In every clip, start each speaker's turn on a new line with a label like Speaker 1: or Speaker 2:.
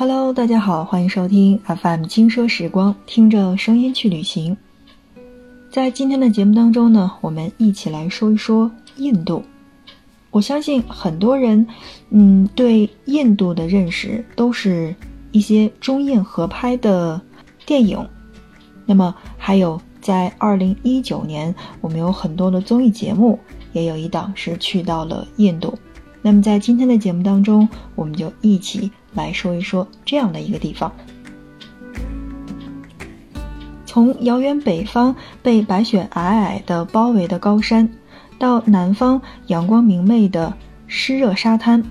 Speaker 1: Hello，大家好，欢迎收听 FM 轻奢时光，听着声音去旅行。在今天的节目当中呢，我们一起来说一说印度。我相信很多人，嗯，对印度的认识都是一些中印合拍的电影。那么还有在二零一九年，我们有很多的综艺节目，也有一档是去到了印度。那么在今天的节目当中，我们就一起来说一说这样的一个地方。从遥远北方被白雪皑皑的包围的高山，到南方阳光明媚的湿热沙滩，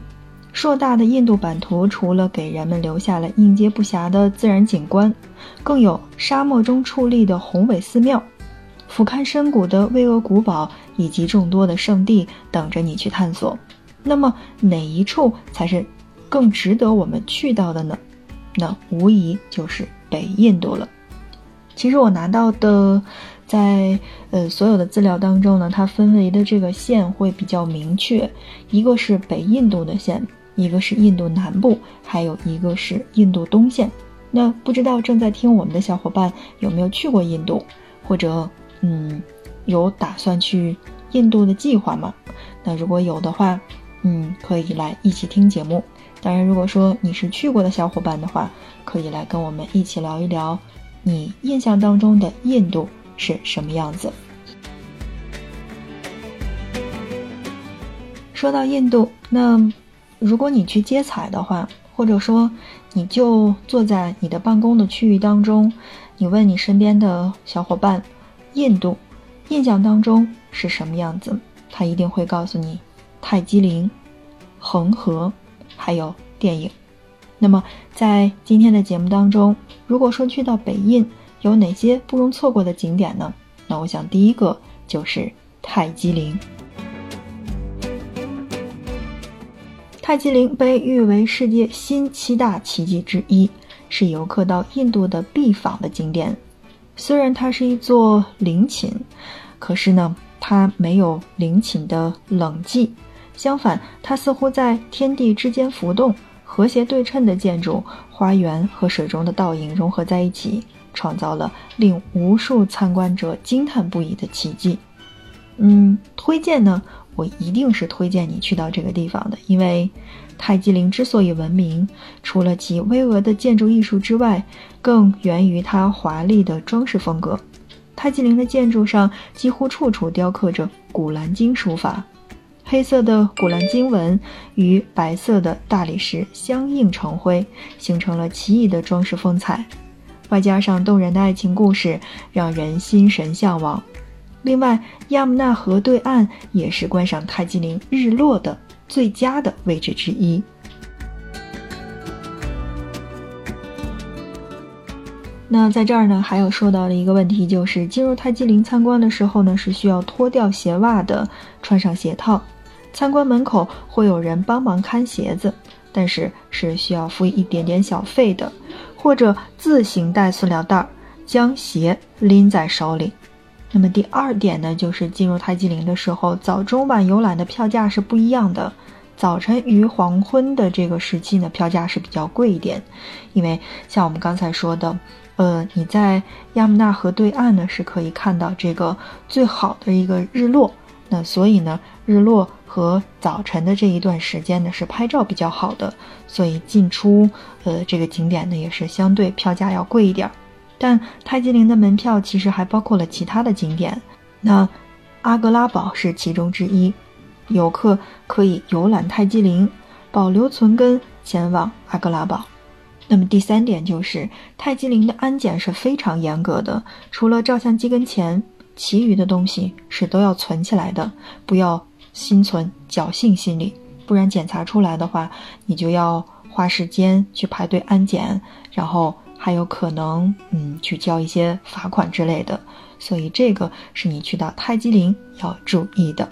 Speaker 1: 硕大的印度版图除了给人们留下了应接不暇的自然景观，更有沙漠中矗立的宏伟寺庙，俯瞰深谷的巍峨古堡，以及众多的圣地等着你去探索。那么哪一处才是更值得我们去到的呢？那无疑就是北印度了。其实我拿到的，在呃所有的资料当中呢，它分为的这个线会比较明确，一个是北印度的线，一个是印度南部，还有一个是印度东线。那不知道正在听我们的小伙伴有没有去过印度，或者嗯有打算去印度的计划吗？那如果有的话。嗯，可以来一起听节目。当然，如果说你是去过的小伙伴的话，可以来跟我们一起聊一聊，你印象当中的印度是什么样子。说到印度，那如果你去接彩的话，或者说你就坐在你的办公的区域当中，你问你身边的小伙伴，印度印象当中是什么样子，他一定会告诉你。泰姬陵、恒河，还有电影。那么，在今天的节目当中，如果说去到北印有哪些不容错过的景点呢？那我想第一个就是泰姬陵。泰姬陵被誉为世界新七大奇迹之一，是游客到印度的必访的景点。虽然它是一座陵寝，可是呢，它没有陵寝的冷寂。相反，它似乎在天地之间浮动，和谐对称的建筑、花园和水中的倒影融合在一起，创造了令无数参观者惊叹不已的奇迹。嗯，推荐呢，我一定是推荐你去到这个地方的，因为泰姬陵之所以闻名，除了其巍峨的建筑艺术之外，更源于它华丽的装饰风格。泰姬陵的建筑上几乎处处雕刻着古兰经书法。黑色的古兰经文与白色的大理石相映成辉，形成了奇异的装饰风采。外加上动人的爱情故事，让人心神向往。另外，亚姆纳河对岸也是观赏泰姬陵日落的最佳的位置之一。那在这儿呢，还有说到的一个问题，就是进入泰姬陵参观的时候呢，是需要脱掉鞋袜的，穿上鞋套。参观门口会有人帮忙看鞋子，但是是需要付一点点小费的，或者自行带塑料袋，将鞋拎在手里。那么第二点呢，就是进入泰姬陵的时候，早中晚游览的票价是不一样的。早晨与黄昏的这个时期呢，票价是比较贵一点，因为像我们刚才说的，呃，你在亚穆纳河对岸呢是可以看到这个最好的一个日落，那所以呢，日落。和早晨的这一段时间呢，是拍照比较好的，所以进出呃这个景点呢也是相对票价要贵一点。但泰姬陵的门票其实还包括了其他的景点，那阿格拉堡是其中之一，游客可以游览泰姬陵，保留存根，前往阿格拉堡。那么第三点就是泰姬陵的安检是非常严格的，除了照相机跟钱，其余的东西是都要存起来的，不要。心存侥幸心理，不然检查出来的话，你就要花时间去排队安检，然后还有可能嗯去交一些罚款之类的。所以这个是你去到泰姬陵要注意的。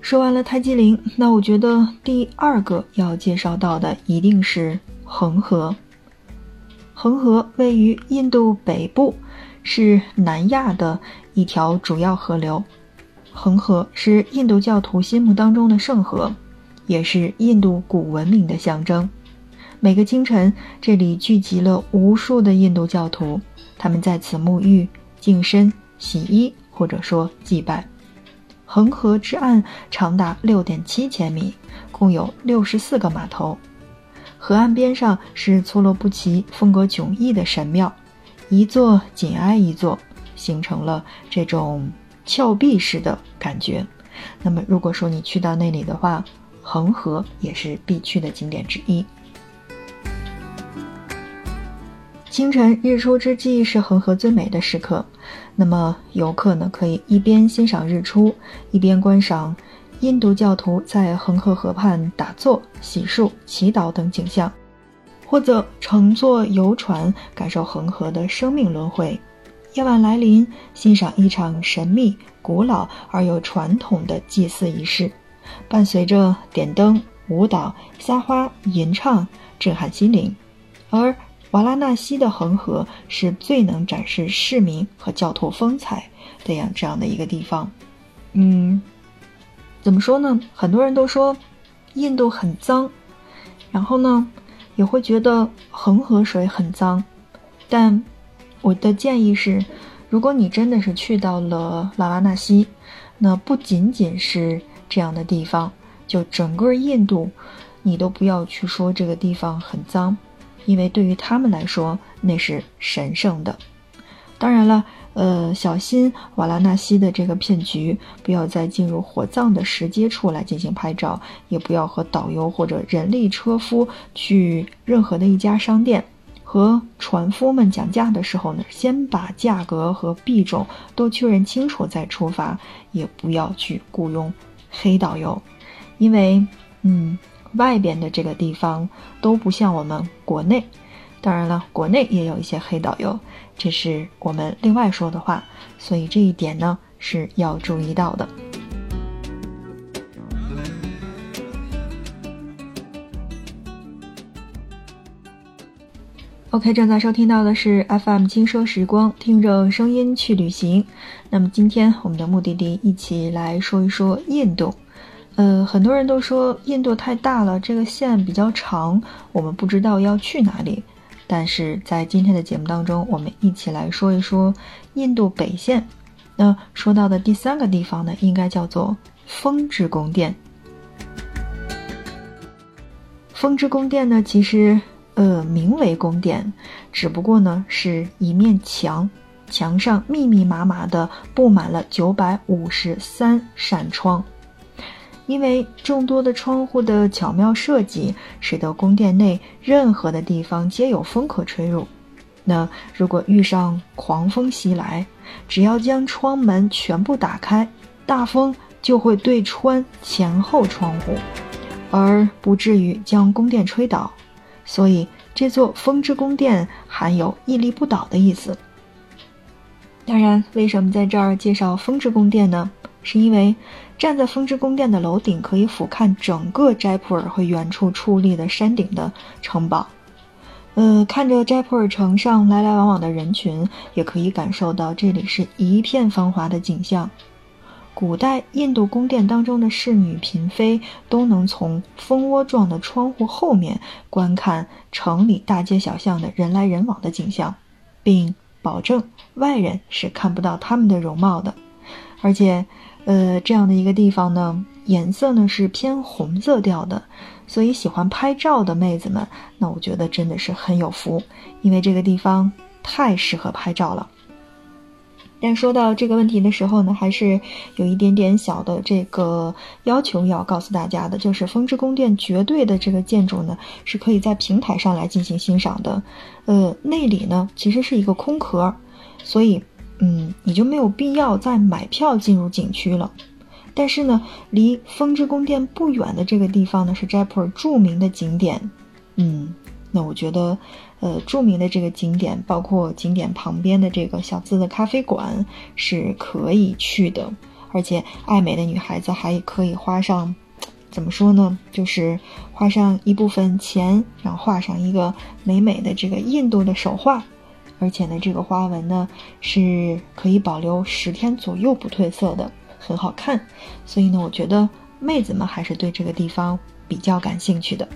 Speaker 1: 说完了泰姬陵，那我觉得第二个要介绍到的一定是恒河。恒河位于印度北部。是南亚的一条主要河流，恒河是印度教徒心目当中的圣河，也是印度古文明的象征。每个清晨，这里聚集了无数的印度教徒，他们在此沐浴、净身、洗衣，或者说祭拜。恒河之岸长达六点七千米，共有六十四个码头。河岸边上是错落不齐、风格迥异的神庙，一座紧挨一座，形成了这种峭壁式的感觉。那么，如果说你去到那里的话，恒河也是必去的景点之一。清晨日出之际是恒河最美的时刻，那么游客呢可以一边欣赏日出，一边观赏印度教徒在恒河河畔打坐、洗漱、祈祷等景象，或者乘坐游船感受恒河的生命轮回。夜晚来临，欣赏一场神秘、古老而又传统的祭祀仪式，伴随着点灯、舞蹈、撒花、吟唱，震撼心灵，而。瓦拉纳西的恒河是最能展示市民和教徒风采的样这样的一个地方。嗯，怎么说呢？很多人都说印度很脏，然后呢也会觉得恒河水很脏。但我的建议是，如果你真的是去到了拉瓦纳西，那不仅仅是这样的地方，就整个印度，你都不要去说这个地方很脏。因为对于他们来说，那是神圣的。当然了，呃，小心瓦拉纳西的这个骗局，不要在进入火葬的石阶处来进行拍照，也不要和导游或者人力车夫去任何的一家商店，和船夫们讲价的时候呢，先把价格和币种都确认清楚再出发，也不要去雇佣黑导游，因为，嗯。外边的这个地方都不像我们国内，当然了，国内也有一些黑导游，这是我们另外说的话，所以这一点呢是要注意到的。OK，正在收听到的是 FM 轻奢时光，听着声音去旅行。那么今天我们的目的地，一起来说一说印度。呃，很多人都说印度太大了，这个线比较长，我们不知道要去哪里。但是在今天的节目当中，我们一起来说一说印度北线。那说到的第三个地方呢，应该叫做风之宫殿。风之宫殿呢，其实呃名为宫殿，只不过呢是一面墙，墙上密密麻麻的布满了九百五十三扇窗。因为众多的窗户的巧妙设计，使得宫殿内任何的地方皆有风可吹入。那如果遇上狂风袭来，只要将窗门全部打开，大风就会对穿前后窗户，而不至于将宫殿吹倒。所以这座风之宫殿含有屹立不倒的意思。当然，为什么在这儿介绍风之宫殿呢？是因为。站在风之宫殿的楼顶，可以俯瞰整个斋普尔和远处矗立的山顶的城堡。呃，看着斋普尔城上来来往往的人群，也可以感受到这里是一片繁华的景象。古代印度宫殿当中的侍女、嫔妃都能从蜂窝状的窗户后面观看城里大街小巷的人来人往的景象，并保证外人是看不到他们的容貌的，而且。呃，这样的一个地方呢，颜色呢是偏红色调的，所以喜欢拍照的妹子们，那我觉得真的是很有福，因为这个地方太适合拍照了。但说到这个问题的时候呢，还是有一点点小的这个要求要告诉大家的，就是风之宫殿绝对的这个建筑呢，是可以在平台上来进行欣赏的，呃，内里呢其实是一个空壳，所以。嗯，你就没有必要再买票进入景区了。但是呢，离风之宫殿不远的这个地方呢，是斋普尔著名的景点。嗯，那我觉得，呃，著名的这个景点，包括景点旁边的这个小资的咖啡馆是可以去的。而且，爱美的女孩子还可以花上，怎么说呢？就是花上一部分钱，然后画上一个美美的这个印度的手画。而且呢，这个花纹呢是可以保留十天左右不褪色的，很好看。所以呢，我觉得妹子们还是对这个地方比较感兴趣的。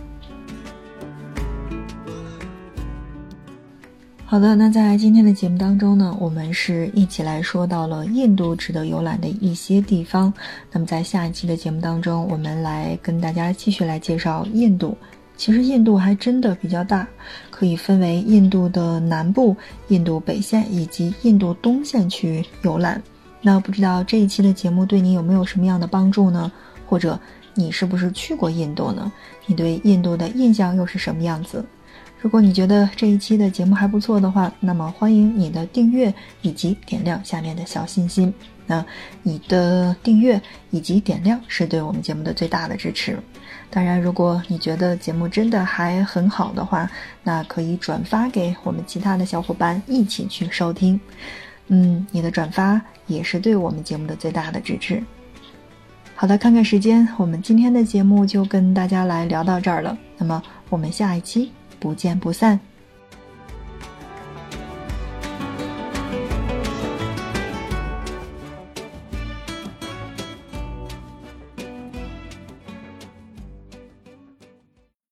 Speaker 1: 好的，那在今天的节目当中呢，我们是一起来说到了印度值得游览的一些地方。那么在下一期的节目当中，我们来跟大家继续来介绍印度。其实印度还真的比较大，可以分为印度的南部、印度北线以及印度东线去游览。那不知道这一期的节目对你有没有什么样的帮助呢？或者你是不是去过印度呢？你对印度的印象又是什么样子？如果你觉得这一期的节目还不错的话，那么欢迎你的订阅以及点亮下面的小心心。那你的订阅以及点亮是对我们节目的最大的支持。当然，如果你觉得节目真的还很好的话，那可以转发给我们其他的小伙伴一起去收听。嗯，你的转发也是对我们节目的最大的支持。好的，看看时间，我们今天的节目就跟大家来聊到这儿了。那么我们下一期。不见不散。